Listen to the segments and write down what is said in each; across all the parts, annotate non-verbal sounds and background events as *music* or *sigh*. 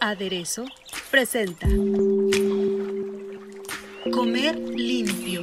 Aderezo presenta Comer limpio.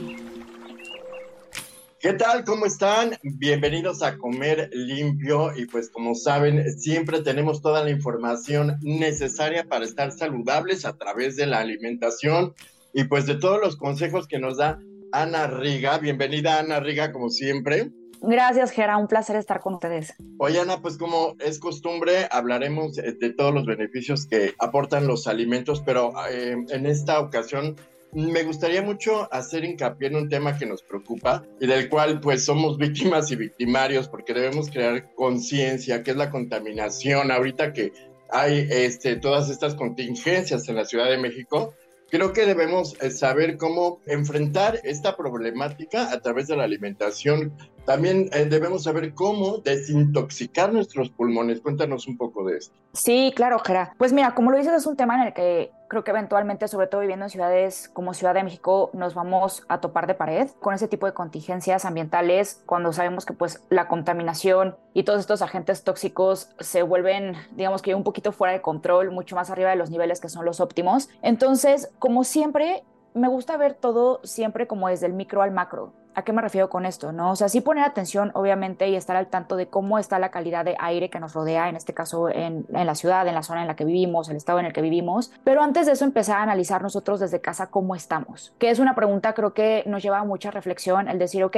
¿Qué tal? ¿Cómo están? Bienvenidos a Comer Limpio y pues como saben, siempre tenemos toda la información necesaria para estar saludables a través de la alimentación y pues de todos los consejos que nos da Ana Riga. Bienvenida Ana Riga como siempre. Gracias, Gera. Un placer estar con ustedes. Oye, Ana, pues como es costumbre, hablaremos de todos los beneficios que aportan los alimentos, pero eh, en esta ocasión me gustaría mucho hacer hincapié en un tema que nos preocupa y del cual pues somos víctimas y victimarios porque debemos crear conciencia, que es la contaminación. Ahorita que hay este, todas estas contingencias en la Ciudad de México, creo que debemos eh, saber cómo enfrentar esta problemática a través de la alimentación también eh, debemos saber cómo desintoxicar nuestros pulmones. Cuéntanos un poco de esto. Sí, claro, Gera. Pues mira, como lo dices, es un tema en el que creo que eventualmente, sobre todo viviendo en ciudades como Ciudad de México, nos vamos a topar de pared con ese tipo de contingencias ambientales cuando sabemos que pues la contaminación y todos estos agentes tóxicos se vuelven, digamos que un poquito fuera de control, mucho más arriba de los niveles que son los óptimos. Entonces, como siempre, me gusta ver todo siempre como desde el micro al macro. ¿A qué me refiero con esto? ¿no? O sea, sí poner atención, obviamente, y estar al tanto de cómo está la calidad de aire que nos rodea, en este caso en, la ciudad, en la zona en la que vivimos, el estado en el que vivimos. Pero antes de eso, empezar a analizar nosotros desde casa cómo estamos, que es una pregunta creo que nos lleva a mucha reflexión el decir, ok,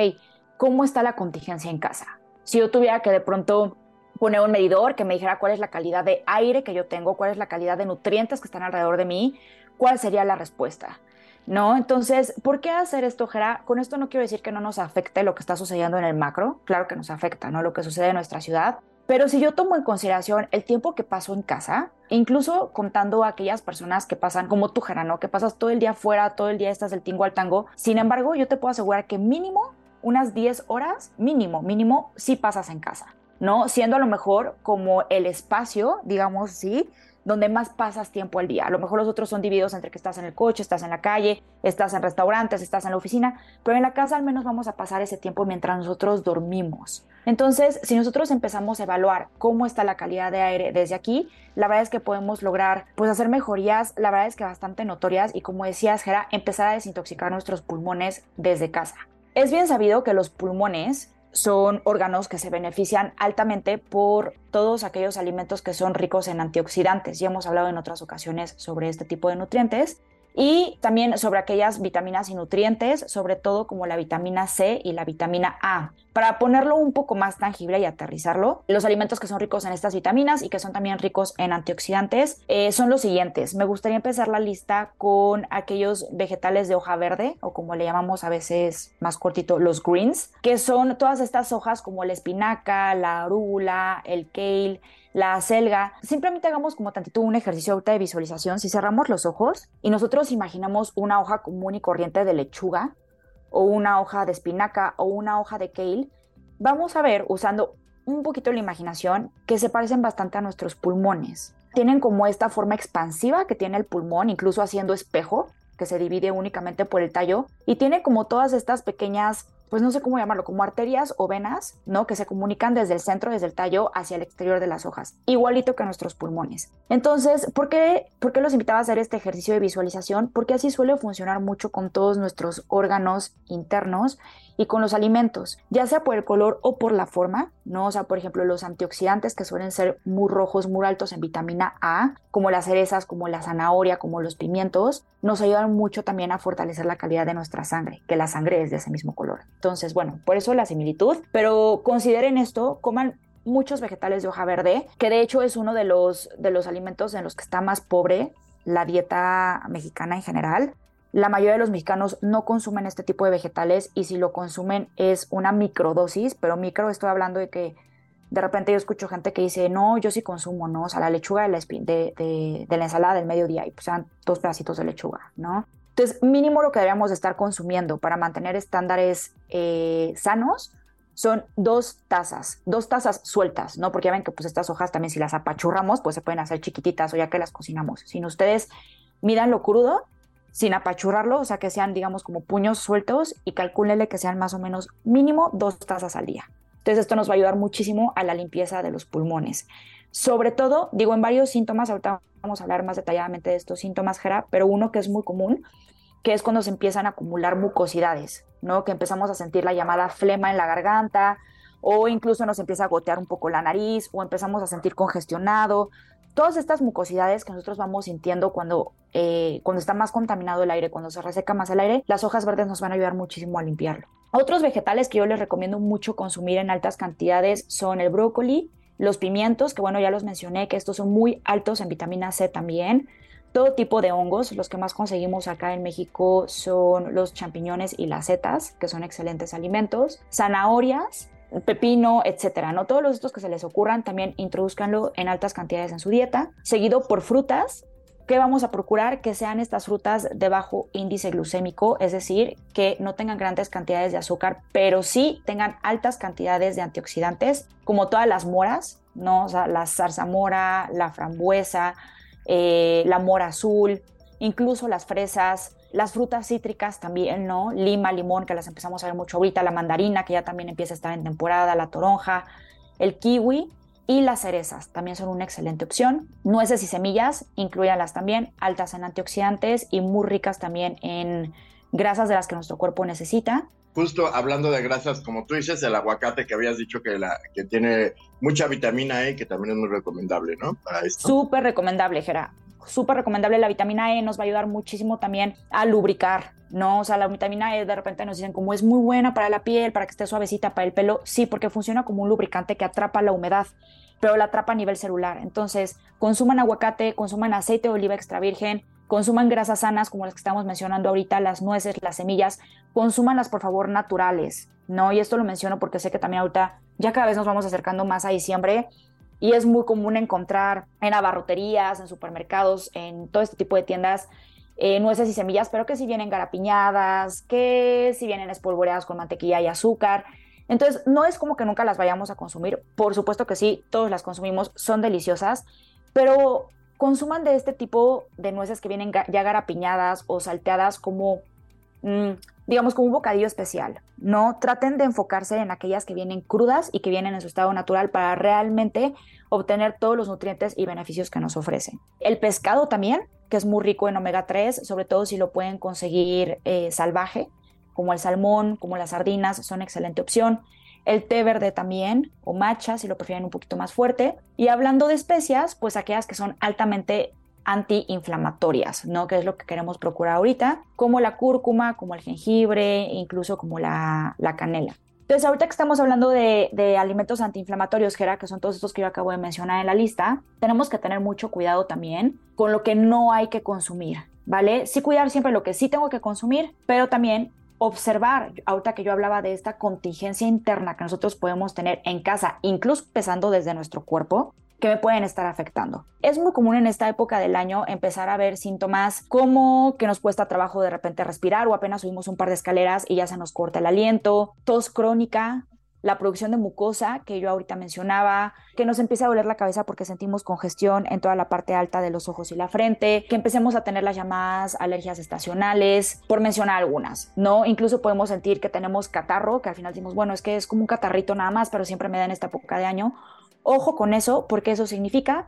¿cómo está la contingencia en casa? Si yo tuviera que de pronto poner un medidor que me dijera cuál es la calidad de aire que yo tengo, cuál es la calidad de nutrientes que están alrededor de mí, ¿cuál sería la respuesta? ¿No? Entonces, ¿por qué hacer esto, Jera? Con esto no quiero decir que no nos afecte lo que está sucediendo en el macro, claro que nos afecta, ¿no? Lo que sucede en nuestra ciudad, pero si yo tomo en consideración el tiempo que paso en casa, incluso contando a aquellas personas que pasan como tú, Jera, ¿no? Que pasas todo el día afuera, todo el día estás del tingo al tango, sin embargo, yo te puedo asegurar que mínimo unas 10 horas, mínimo, mínimo, sí pasas en casa, ¿no? Siendo a lo mejor como el espacio, digamos, sí, donde más pasas tiempo al día. A lo mejor los otros son divididos entre que estás en el coche, estás en la calle, estás en restaurantes, estás en la oficina, pero en la casa al menos vamos a pasar ese tiempo mientras nosotros dormimos. Entonces, si nosotros empezamos a evaluar cómo está la calidad de aire desde aquí, la verdad es que podemos lograr pues hacer mejorías, la verdad es que bastante notorias y como decías, Gera, empezar a desintoxicar nuestros pulmones desde casa. Es bien sabido que los pulmones son órganos que se benefician altamente por todos aquellos alimentos que son ricos en antioxidantes. Ya hemos hablado en otras ocasiones sobre este tipo de nutrientes y también sobre aquellas vitaminas y nutrientes, sobre todo como la vitamina C y la vitamina A. Para ponerlo un poco más tangible y aterrizarlo, los alimentos que son ricos en estas vitaminas y que son también ricos en antioxidantes eh, son los siguientes. Me gustaría empezar la lista con aquellos vegetales de hoja verde o como le llamamos a veces más cortito los greens, que son todas estas hojas como la espinaca, la arúgula, el kale, la selga. Simplemente hagamos como tantito un ejercicio de visualización. Si cerramos los ojos y nosotros imaginamos una hoja común y corriente de lechuga o una hoja de espinaca o una hoja de kale, vamos a ver usando un poquito la imaginación que se parecen bastante a nuestros pulmones. Tienen como esta forma expansiva que tiene el pulmón, incluso haciendo espejo, que se divide únicamente por el tallo, y tiene como todas estas pequeñas pues no sé cómo llamarlo, como arterias o venas, ¿no? Que se comunican desde el centro, desde el tallo, hacia el exterior de las hojas, igualito que nuestros pulmones. Entonces, ¿por qué, ¿por qué los invitaba a hacer este ejercicio de visualización? Porque así suele funcionar mucho con todos nuestros órganos internos y con los alimentos, ya sea por el color o por la forma, ¿no? O sea, por ejemplo, los antioxidantes que suelen ser muy rojos, muy altos en vitamina A, como las cerezas, como la zanahoria, como los pimientos, nos ayudan mucho también a fortalecer la calidad de nuestra sangre, que la sangre es de ese mismo color. Entonces, bueno, por eso la similitud, pero consideren esto, coman muchos vegetales de hoja verde, que de hecho es uno de los, de los alimentos en los que está más pobre la dieta mexicana en general La mayoría de los mexicanos no consumen este tipo de vegetales y si lo consumen es una microdosis, pero micro estoy hablando de que de repente yo escucho gente que dice, no, yo sí consumo, ¿no? O sea, la lechuga de la, de, la ensalada del mediodía y pues dos pedacitos de lechuga, ¿no? Entonces, mínimo lo que deberíamos estar consumiendo para mantener estándares eh, sanos son dos tazas, dos tazas sueltas, ¿no? Porque ya ven que pues estas hojas también si las apachurramos, pues se pueden hacer chiquititas o ya que las cocinamos. Si ustedes midan lo crudo, sin apachurrarlo, o sea, que sean, digamos, como puños sueltos y calcúlele que sean más o menos mínimo dos tazas al día. Entonces, esto nos va a ayudar muchísimo a la limpieza de los pulmones. Sobre todo, digo, en varios síntomas, ahorita vamos a hablar más detalladamente de estos síntomas, Jera, pero uno que es muy común, que es cuando se empiezan a acumular mucosidades, ¿no? Que empezamos a sentir la llamada flema en la garganta, o incluso nos empieza a gotear un poco la nariz, o empezamos a sentir congestionado, todas estas mucosidades que nosotros vamos sintiendo cuando, eh, cuando está más contaminado el aire, cuando se reseca más el aire, las hojas verdes nos van a ayudar muchísimo a limpiarlo. Otros vegetales que yo les recomiendo mucho consumir en altas cantidades son el brócoli, los pimientos, que bueno, ya los mencioné, que estos son muy altos en vitamina C también. Todo tipo de hongos, los que más conseguimos acá en México son los champiñones y las setas, que son excelentes alimentos. Zanahorias, pepino, etcétera, ¿no? Todos los estos que se les ocurran también introduzcanlo en altas cantidades en su dieta, seguido por frutas, que vamos a procurar que sean estas frutas de bajo índice glucémico, es decir, que no tengan grandes cantidades de azúcar, pero sí tengan altas cantidades de antioxidantes, como todas las moras, ¿no? O sea, la zarzamora, la frambuesa, eh, la mora azul, incluso las fresas, las frutas cítricas también, ¿no? Lima, limón, que las empezamos a ver mucho ahorita, la mandarina, que ya también empieza a estar en temporada, la toronja, el kiwi y las cerezas también son una excelente opción. Nueces y semillas, incluyanlas también, altas en antioxidantes y muy ricas también en grasas de las que nuestro cuerpo necesita. Justo hablando de grasas, como tú dices, el aguacate que habías dicho que, la, que tiene mucha vitamina E, que también es muy recomendable, ¿no? Para esto. Súper recomendable, Gera súper recomendable. La vitamina E nos va a ayudar muchísimo también a lubricar, ¿no? O sea, la vitamina E de repente nos dicen como es muy buena para la piel, para que esté suavecita, para el pelo. Sí, porque funciona como un lubricante que atrapa la humedad, pero la atrapa a nivel celular. Entonces, consuman aguacate, consuman aceite de oliva extra virgen, consuman grasas sanas como las que estamos mencionando ahorita, las nueces, las semillas, consúmanlas por favor naturales, ¿no? Y esto lo menciono porque sé que también ahorita ya cada vez nos vamos acercando más a diciembre y es muy común encontrar en abarroterías, en supermercados, en todo este tipo de tiendas eh, nueces y semillas, pero que si vienen garapiñadas, que si vienen espolvoreadas con mantequilla y azúcar. Entonces, no es como que nunca las vayamos a consumir. Por supuesto que sí, todos las consumimos, son deliciosas, pero consuman de este tipo de nueces que vienen ya garapiñadas o salteadas como mm, digamos, como un bocadillo especial. No traten de enfocarse en aquellas que vienen crudas y que vienen en su estado natural para realmente obtener todos los nutrientes y beneficios que nos ofrecen. El pescado también, que es muy rico en omega 3, sobre todo si lo pueden conseguir eh, salvaje, como el salmón, como las sardinas, son excelente opción. El té verde también, o matcha, si lo prefieren un poquito más fuerte. Y hablando de especias, pues aquellas que son altamente antiinflamatorias, ¿no? Que es lo que queremos procurar ahorita, como la cúrcuma, como el jengibre, incluso como la, canela. Entonces, ahorita que estamos hablando de, alimentos antiinflamatorios, que son todos estos que yo acabo de mencionar en la lista, tenemos que tener mucho cuidado también con lo que no hay que consumir, ¿vale? Sí cuidar siempre lo que sí tengo que consumir, pero también observar, ahorita que yo hablaba de esta contingencia interna que nosotros podemos tener en casa, incluso pesando desde nuestro cuerpo, que me pueden estar afectando. Es muy común en esta época del año empezar a ver síntomas como que nos cuesta trabajo de repente respirar o apenas subimos un par de escaleras y ya se nos corta el aliento, tos crónica, la producción de mucosa que yo ahorita mencionaba, que nos empieza a doler la cabeza porque sentimos congestión en toda la parte alta de los ojos y la frente, que empecemos a tener las llamadas alergias estacionales, por mencionar algunas, ¿no? Incluso podemos sentir que tenemos catarro, que al final decimos, bueno, es que es como un catarrito nada más, pero siempre me da en esta época de año, Ojo con eso, porque eso significa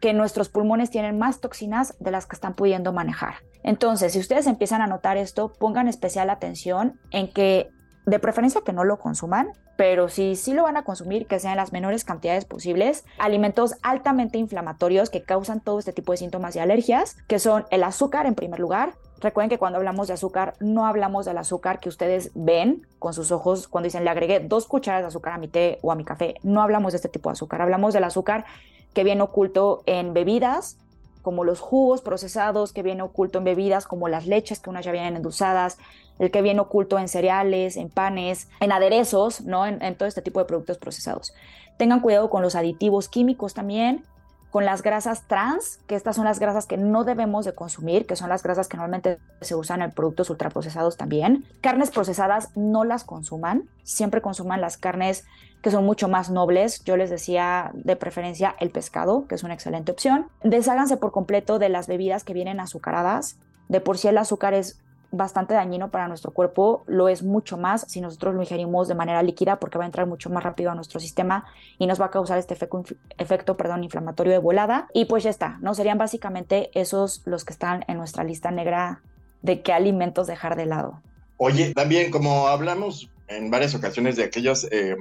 que nuestros pulmones tienen más toxinas de las que están pudiendo manejar. Entonces, si ustedes empiezan a notar esto, pongan especial atención en que de preferencia que no lo consuman, pero si sí lo van a consumir, que sean las menores cantidades posibles. Alimentos altamente inflamatorios que causan todo este tipo de síntomas y alergias, que son el azúcar en primer lugar, Recuerden que cuando hablamos de azúcar, no hablamos del azúcar que ustedes ven con sus ojos cuando dicen le agregué dos cucharas de azúcar a mi té o a mi café. No hablamos de este tipo de azúcar, hablamos del azúcar que viene oculto en bebidas como los jugos procesados que viene oculto en bebidas, como las leches que unas ya vienen endulzadas, el que viene oculto en cereales, en panes, en aderezos, ¿no? En, en todo este tipo de productos procesados. Tengan cuidado con los aditivos químicos también, con las grasas trans, que estas son las grasas que no debemos de consumir, que son las grasas que normalmente se usan en productos ultraprocesados también. Carnes procesadas no las consuman, siempre consuman las carnes que son mucho más nobles. Yo les decía de preferencia el pescado, que es una excelente opción. Desháganse por completo de las bebidas que vienen azucaradas. De por sí el azúcar es bastante dañino para nuestro cuerpo, lo es mucho más si nosotros lo ingerimos de manera líquida porque va a entrar mucho más rápido a nuestro sistema y nos va a causar este efecto, efecto perdón, inflamatorio de volada. Y pues ya está, ¿no? Serían básicamente esos los que están en nuestra lista negra de qué alimentos dejar de lado. Oye, también como hablamos en varias ocasiones de aquellas eh,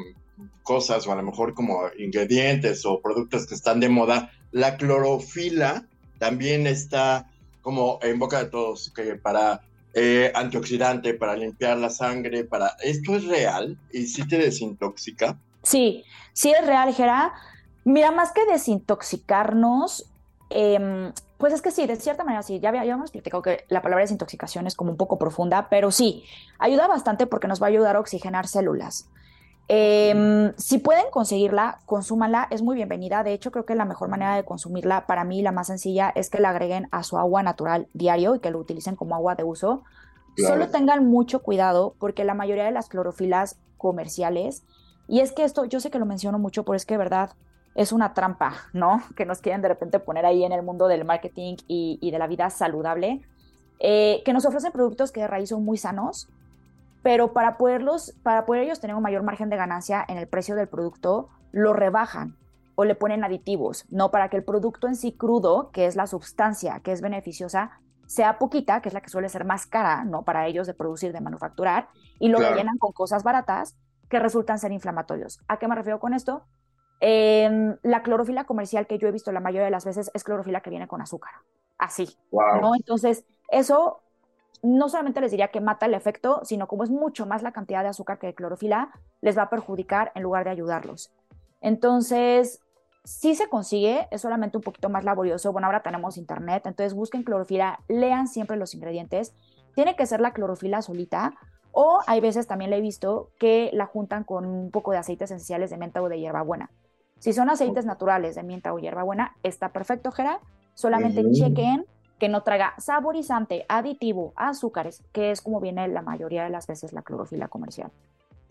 cosas o a lo mejor como ingredientes o productos que están de moda, la clorofila también está como en boca de todos, que para eh, antioxidante para limpiar la sangre, para... ¿Esto es real y sí te desintoxica? Sí, sí es real, Gera. Mira, más que desintoxicarnos, em, pues es que sí, de cierta manera sí, ya habíamos platicado que la palabra desintoxicación es como un poco profunda, pero sí, ayuda bastante porque nos va a ayudar a oxigenar células. Em, si pueden conseguirla, consúmanla, es muy bienvenida. De hecho, creo que la mejor manera de consumirla, para mí la más sencilla, es que la agreguen a su agua natural diario y que lo utilicen como agua de uso. Solo tengan mucho cuidado porque la mayoría de las clorofilas comerciales, y es que esto, yo sé que lo menciono mucho, pero es que de verdad es una trampa, ¿no? *laughs* Que nos quieren de repente poner ahí en el mundo del marketing y, de la vida saludable, eh, que nos ofrecen productos que de raíz son muy sanos, pero para poderlos, para poder ellos tener un mayor margen de ganancia en el precio del producto, lo rebajan o le ponen aditivos, no para que el producto en sí crudo, que es la sustancia que es beneficiosa, sea poquita, que es la que suele ser más cara, no para ellos de producir, de manufacturar, y lo rellenan con cosas baratas que resultan ser inflamatorios. ¿A qué me refiero con esto? Em, la clorofila comercial que yo he visto la mayoría de las veces es clorofila que viene con azúcar, así, ¿no? Entonces, eso no solamente les diría que mata el efecto, sino como es mucho más la cantidad de azúcar que de clorofila, les va a perjudicar en lugar de ayudarlos. Entonces, si se consigue, es solamente un poquito más laborioso. Bueno, ahora tenemos internet, entonces busquen clorofila, lean siempre los ingredientes. Tiene que ser la clorofila solita, o hay veces también le he visto que la juntan con un poco de aceites esenciales de menta o de hierbabuena. Si son aceites naturales de menta o hierbabuena, está perfecto, Gera. Solamente chequen que no traiga saborizante, aditivo, azúcares, que es como viene la mayoría de las veces la clorofila comercial.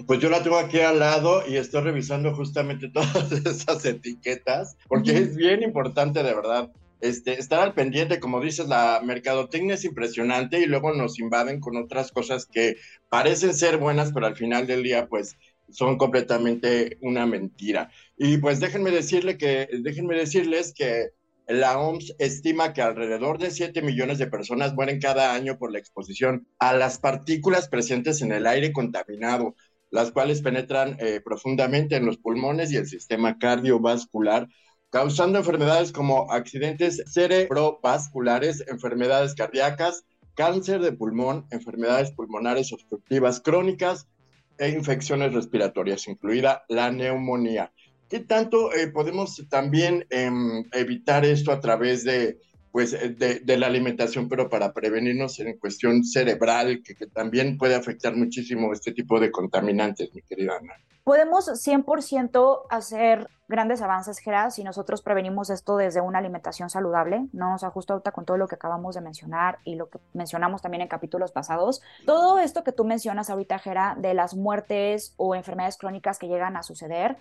Pues yo la tengo aquí al lado y estoy revisando justamente *laughs* todas esas etiquetas, porque es bien importante de verdad. Este, estar al pendiente, como dices, la mercadotecnia es impresionante y luego nos invaden con otras cosas que parecen ser buenas, pero al final del día, pues son completamente una mentira. Y pues déjenme decirle que, déjenme decirles que la OMS estima que alrededor de 7 millones de personas mueren cada año por la exposición a las partículas presentes en el aire contaminado, las cuales penetran eh, profundamente en los pulmones y el sistema cardiovascular, causando enfermedades como accidentes cerebrovasculares, enfermedades cardíacas, cáncer de pulmón, enfermedades pulmonares obstructivas crónicas e infecciones respiratorias, incluida la neumonía. ¿Qué tanto eh, podemos también em, evitar esto a través de, pues, eh, de, la alimentación, pero para prevenirnos en cuestión cerebral, que, también puede afectar muchísimo este tipo de contaminantes, mi querida Ana? Podemos 100% hacer grandes avances, Gerard, si nosotros prevenimos esto desde una alimentación saludable, ¿no? O sea, justo ahorita con todo lo que acabamos de mencionar y lo que mencionamos también en capítulos pasados. Todo esto que tú mencionas ahorita, Gerard, de las muertes o enfermedades crónicas que llegan a suceder,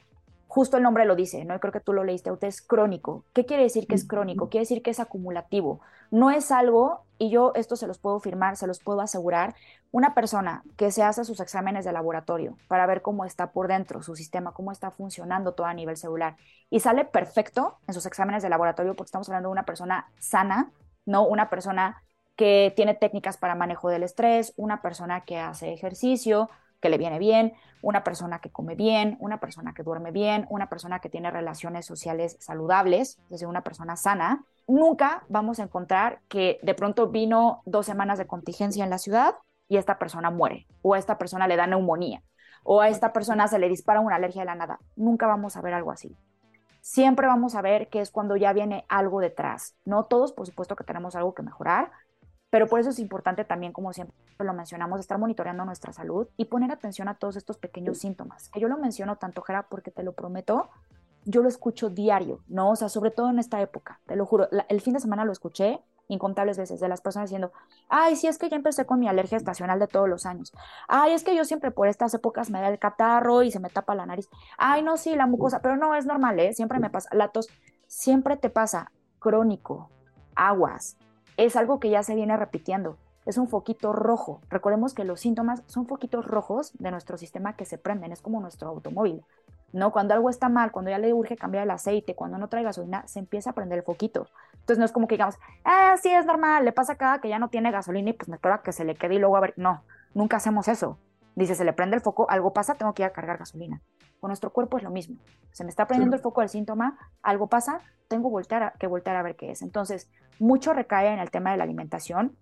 justo el nombre lo dice, ¿no? Y creo que tú lo leíste, usted es crónico. ¿Qué quiere decir que es crónico? Quiere decir que es acumulativo. No es algo, y yo esto se los puedo firmar, se los puedo asegurar, una persona que se hace sus exámenes de laboratorio para ver cómo está por dentro su sistema, cómo está funcionando todo a nivel celular, y sale perfecto en sus exámenes de laboratorio, porque estamos hablando de una persona sana, no una persona que tiene técnicas para manejo del estrés, una persona que hace ejercicio, que le viene bien, una persona que come bien, una persona que duerme bien, una persona que tiene relaciones sociales saludables, es decir, una persona sana, nunca vamos a encontrar que de pronto vino dos semanas de contingencia en la ciudad y esta persona muere, o a esta persona le da neumonía, o a esta persona se le dispara una alergia de la nada. Nunca vamos a ver algo así. siempre vamos a ver que es cuando ya viene algo detrás. No todos, por supuesto que tenemos algo que mejorar, pero por eso es importante también, como siempre lo mencionamos, estar monitoreando nuestra salud y poner atención a todos estos pequeños síntomas. Que yo lo menciono tanto, Jera, porque te lo prometo, yo lo escucho diario, ¿no? O sea, sobre todo en esta época, te lo juro. el fin de semana lo escuché incontables veces de las personas diciendo, ay, sí, es que ya empecé con mi alergia estacional de todos los años. Ay, es que yo siempre por estas épocas me da el catarro y se me tapa la nariz. Ay, no, sí, la mucosa, pero no, es normal, ¿eh? Siempre me pasa. La tos siempre te pasa crónico, aguas. Es algo que ya se viene repitiendo. Es un foquito rojo. Recordemos que los síntomas son foquitos rojos de nuestro sistema que se prenden. Es como nuestro automóvil. ¿no? Cuando algo está mal, cuando ya le urge cambiar el aceite, cuando no trae gasolina, se empieza a prender el foquito. Entonces no es como que digamos, ah, sí, es normal, le pasa cada que ya no tiene gasolina y pues me espera que se le quede y luego a ver, no, nunca hacemos eso. Dice, se le prende el foco, algo pasa, tengo que ir a cargar gasolina. Con nuestro cuerpo es lo mismo. Se me está prendiendo el foco del síntoma, algo pasa, tengo voltear que voltear a ver qué es. Entonces, mucho recae en el tema de la alimentación,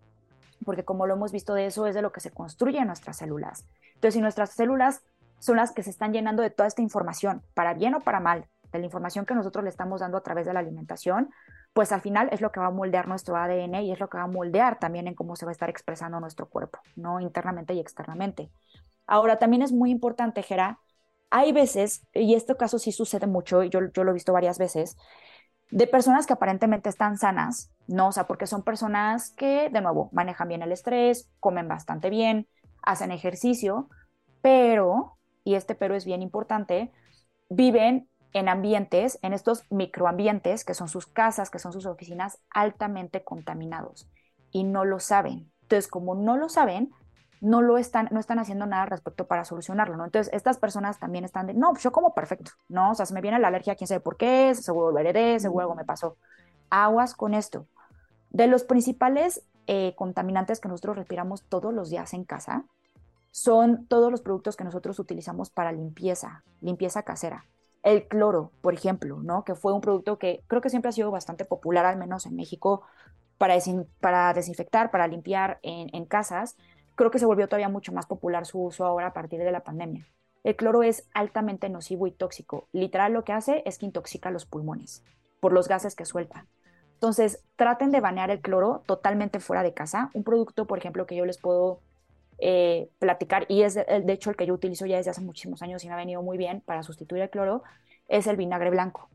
porque como lo hemos visto de eso es de lo que se construye nuestras células. Entonces, si nuestras células son las que se están llenando de toda esta información, para bien o para mal, de la información que nosotros le estamos dando a través de la alimentación, pues al final es lo que va a moldear nuestro ADN y es lo que va a moldear también en cómo se va a estar expresando nuestro cuerpo, ¿no? Internamente y externamente. Ahora, también es muy importante, Gera, hay veces, y este caso sí sucede mucho, y yo, yo lo he visto varias veces, de personas que aparentemente están sanas, ¿no? O sea, porque son personas que, de nuevo, manejan bien el estrés, comen bastante bien, hacen ejercicio, pero y este pero es bien importante, viven en ambientes, en estos microambientes, que son sus casas, que son sus oficinas, altamente contaminados y no lo saben. Entonces, como no lo saben, no lo están, no están haciendo nada respecto para solucionarlo, ¿no? Entonces, estas personas también están de, no, pues yo como perfecto, ¿no? O sea, se me viene la alergia, quién sabe por qué, seguro lo heredé, seguro algo me pasó. Aguas con esto. De los principales eh, contaminantes que nosotros respiramos todos los días en casa, son todos los productos que nosotros utilizamos para limpieza, limpieza casera. El cloro, por ejemplo, ¿no? Que fue un producto que creo que siempre ha sido bastante popular, al menos en México, para, para desinfectar, para limpiar en, en casas. Creo que se volvió todavía mucho más popular su uso ahora a partir de la pandemia. El cloro es altamente nocivo y tóxico. Literal lo que hace es que intoxica los pulmones por los gases que suelta. Entonces, traten de banear el cloro totalmente fuera de casa. Un producto, por ejemplo, que yo les puedo eh, platicar, y es de, hecho el que yo utilizo ya desde hace muchísimos años y me ha venido muy bien para sustituir el cloro, es el vinagre blanco.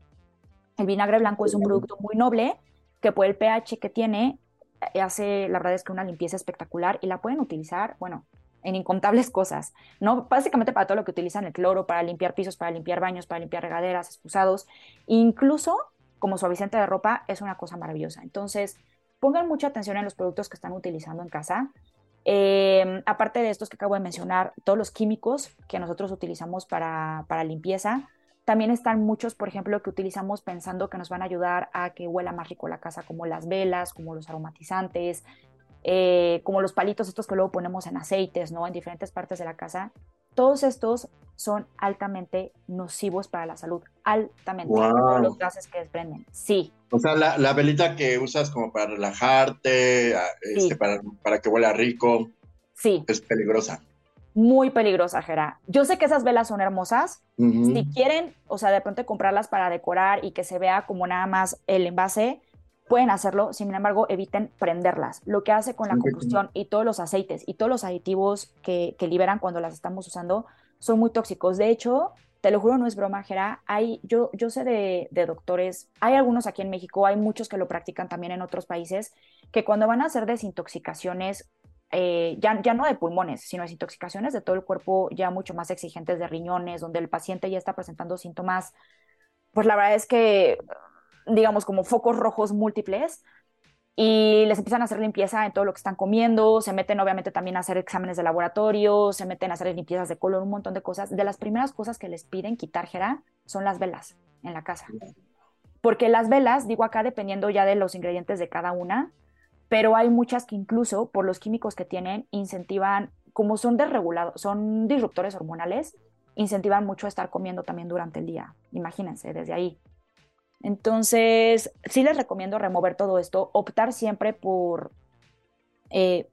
El vinagre blanco es un producto muy noble que por el pH que tiene eh, hace, la verdad es que una limpieza espectacular y la pueden utilizar, bueno, en incontables cosas, ¿no? Básicamente para todo lo que utilizan el cloro, para limpiar pisos, para limpiar baños, para limpiar regaderas, excusados, incluso como suavizante de ropa es una cosa maravillosa. Entonces, pongan mucha atención en los productos que están utilizando en casa. Em, aparte de estos que acabo de mencionar, todos los químicos que nosotros utilizamos para, limpieza, también están muchos, por ejemplo, que utilizamos pensando que nos van a ayudar a que huela más rico la casa, como las velas, como los aromatizantes, eh, como los palitos estos que luego ponemos en aceites, ¿no? En diferentes partes de la casa. Todos estos son altamente nocivos para la salud, altamente, los gases que desprenden. Sí. O sea, la, velita que usas como para relajarte, este, para, para que huela rico. Sí. Es peligrosa. Muy peligrosa, Jera. Yo sé que esas velas son hermosas. Si quieren, o sea, de pronto comprarlas para decorar y que se vea como nada más el envase, pueden hacerlo, sin embargo, eviten prenderlas. Lo que hace con la combustión y todos los aceites y todos los aditivos que, liberan cuando las estamos usando son muy tóxicos. De hecho, te lo juro, no es broma, Jera. Hay, yo, yo sé de, doctores, hay algunos aquí en México, hay muchos que lo practican también en otros países, que cuando van a hacer desintoxicaciones, eh, ya, ya no de pulmones, sino desintoxicaciones de todo el cuerpo, ya mucho más exigentes de riñones, donde el paciente ya está presentando síntomas, pues la verdad es que digamos, como focos rojos múltiples y les empiezan a hacer limpieza en todo lo que están comiendo, se meten obviamente también a hacer exámenes de laboratorio, se meten a hacer limpiezas de color, un montón de cosas. De las primeras cosas que les piden quitar, Jera, son las velas en la casa. Porque las velas, digo acá dependiendo ya de los ingredientes de cada una, pero hay muchas que incluso por los químicos que tienen incentivan, como son desregulados, son disruptores hormonales, incentivan mucho a estar comiendo también durante el día. Imagínense, desde ahí. Entonces, sí les recomiendo remover todo esto, optar siempre por, eh,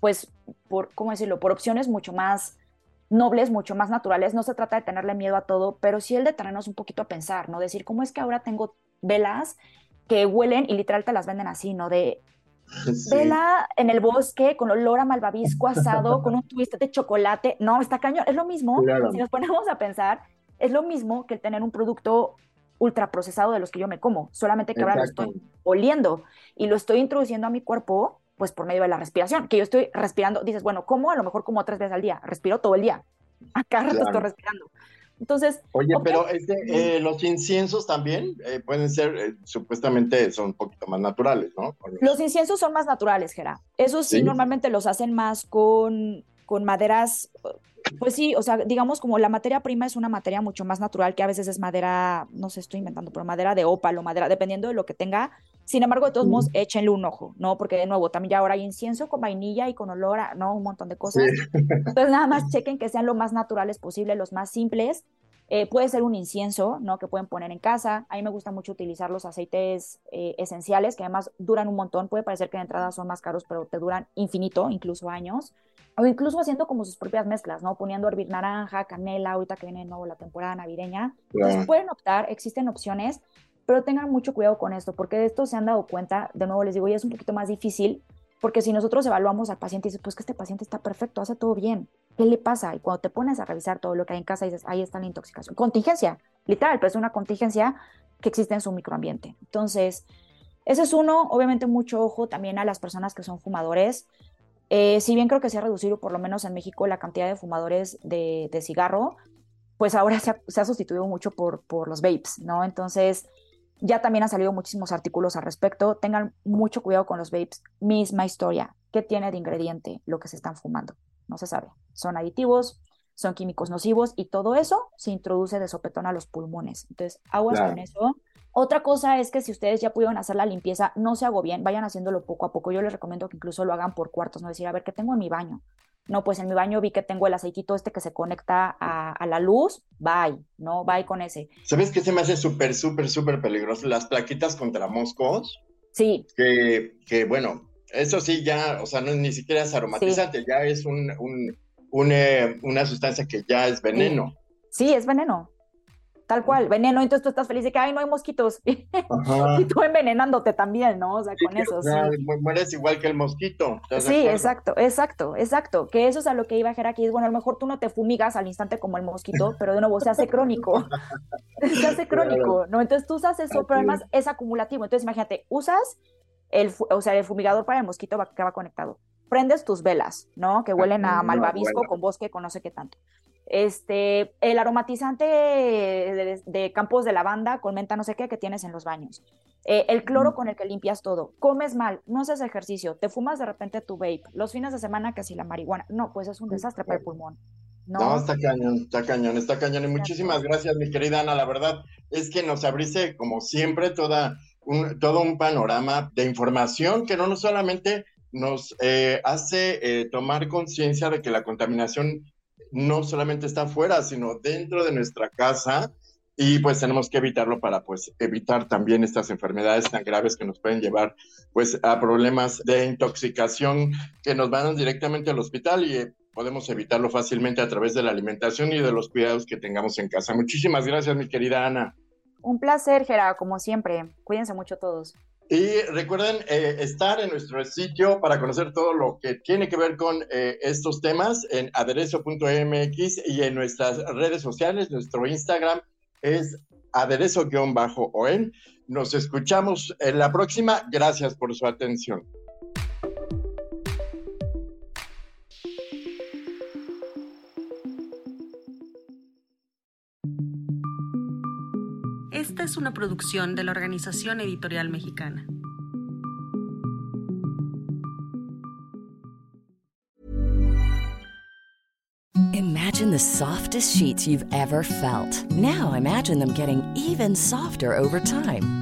pues, por, ¿cómo decirlo? Por opciones mucho más nobles, mucho más naturales. No se trata de tenerle miedo a todo, pero sí el detenernos un poquito a pensar, ¿no? Decir, ¿cómo es que ahora tengo velas que huelen y literal te las venden así, ¿no? De *laughs* vela en el bosque con olor a malvavisco asado, con un twist de chocolate. No, está cañón. Es lo mismo, si nos ponemos a pensar, es lo mismo que el tener un producto ultraprocesado de los que yo me como, solamente que ahora lo estoy oliendo y lo estoy introduciendo a mi cuerpo pues por medio de la respiración, que yo estoy respirando, dices, bueno, ¿cómo? A lo mejor como tres veces al día, respiro todo el día, *laughs* acá rato estoy respirando. Entonces. Oye, pero este, eh, los inciensos también eh, pueden ser, eh, supuestamente son un poquito más naturales, ¿no? Los inciensos son más naturales, Gera. Esos sí, normalmente los hacen más con, con maderas pues sí, o sea, digamos como la materia prima es una materia mucho más natural que a veces es madera, no sé, estoy inventando, pero madera de ópalo, madera, dependiendo de lo que tenga. Sin embargo, de todos modos, échenle un ojo, ¿no? Porque de nuevo, también ya ahora hay incienso con vainilla y con olor a, ¿no? Un montón de cosas. Entonces, nada más *laughs* chequen que sean lo más naturales posible, los más simples. Eh, puede ser un incienso, ¿no? Que pueden poner en casa. A mí me gusta mucho utilizar los aceites eh, esenciales, que además duran un montón. Puede parecer que de entrada son más caros, pero te duran infinito, incluso años o incluso haciendo como sus propias mezclas, ¿no? Poniendo a hervir naranja, canela, ahorita que viene de nuevo la temporada navideña. Entonces pueden optar, existen opciones, pero tengan mucho cuidado con esto, porque de esto se han dado cuenta, de nuevo les digo, ya es un poquito más difícil, porque si nosotros evaluamos al paciente y dices, pues que este paciente está perfecto, hace todo bien, ¿qué le pasa? Y cuando te pones a revisar todo lo que hay en casa, dices, ahí está la intoxicación. Contingencia, literal, pero es una contingencia que existe en su microambiente. Entonces, ese es uno, obviamente mucho ojo también a las personas que son fumadores. Eh, si bien creo que se ha reducido, por lo menos en México, la cantidad de fumadores de, cigarro, pues ahora se ha, sustituido mucho por, por los vapes, ¿no? Entonces, ya también han salido muchísimos artículos al respecto. Tengan mucho cuidado con los vapes. Misma historia. ¿Qué tiene de ingrediente lo que se están fumando? No se sabe. Son aditivos, son químicos nocivos y todo eso se introduce de sopetón a los pulmones. Entonces, aguas con eso. Otra cosa es que si ustedes ya pudieron hacer la limpieza, no se bien, vayan haciéndolo poco a poco. Yo les recomiendo que incluso lo hagan por cuartos, no decir, a ver, ¿qué tengo en mi baño? No, pues en mi baño vi que tengo el aceitito este que se conecta a, la luz, bye, ¿no? Bye con ese. ¿Sabes qué se me hace súper, súper, súper peligroso? Las plaquitas contra moscos. Sí. Que, que bueno, eso sí ya, o sea, no ni siquiera es aromatizante, ya es un, un, eh, una sustancia que ya es veneno. sí, es veneno tal cual, veneno, entonces tú estás feliz de que, ay, no hay mosquitos, *laughs* y tú envenenándote también, ¿no? O sea, con eso, sí. Mueres igual que el mosquito. Sí, exacto, exacto, exacto, que eso es a lo que iba a aquí, es, bueno, a lo mejor tú no te fumigas al instante como el mosquito, *laughs* pero de nuevo se hace crónico, *laughs* se hace crónico, ¿no? Entonces tú usas eso, pero además es acumulativo, entonces imagínate, usas el, o sea, el fumigador para el mosquito va, que va conectado, prendes tus velas, ¿no? Que huelen a malvavisco, con bosque, con no sé qué tanto este, el aromatizante de, campos de lavanda con menta no sé qué que tienes en los baños, eh, el cloro con el que limpias todo, comes mal, no haces ejercicio, te fumas de repente tu vape, los fines de semana que si la marihuana, no, pues es un desastre para el pulmón. No. está cañón, está cañón, está cañón. Y muchísimas gracias, mi querida Ana. La verdad es que nos abriste, como siempre, toda un, todo un panorama de información que no solamente nos eh, hace eh, tomar conciencia de que la contaminación no solamente está afuera, sino dentro de nuestra casa y pues tenemos que evitarlo para pues evitar también estas enfermedades tan graves que nos pueden llevar pues a problemas de intoxicación que nos van directamente al hospital y eh, podemos evitarlo fácilmente a través de la alimentación y de los cuidados que tengamos en casa. Muchísimas gracias, mi querida Ana. Un placer, Gerard, como siempre. Cuídense mucho todos. Y recuerden eh, estar en nuestro sitio para conocer todo lo que tiene que ver con eh, estos temas en aderezo.mx y en nuestras redes sociales. Nuestro Instagram es aderezo-on. Nos escuchamos en la próxima. Gracias por su atención. Esta es una producción de la Organización Editorial Mexicana. Imagine the softest sheets you've ever felt. Now imagine them getting even softer over time.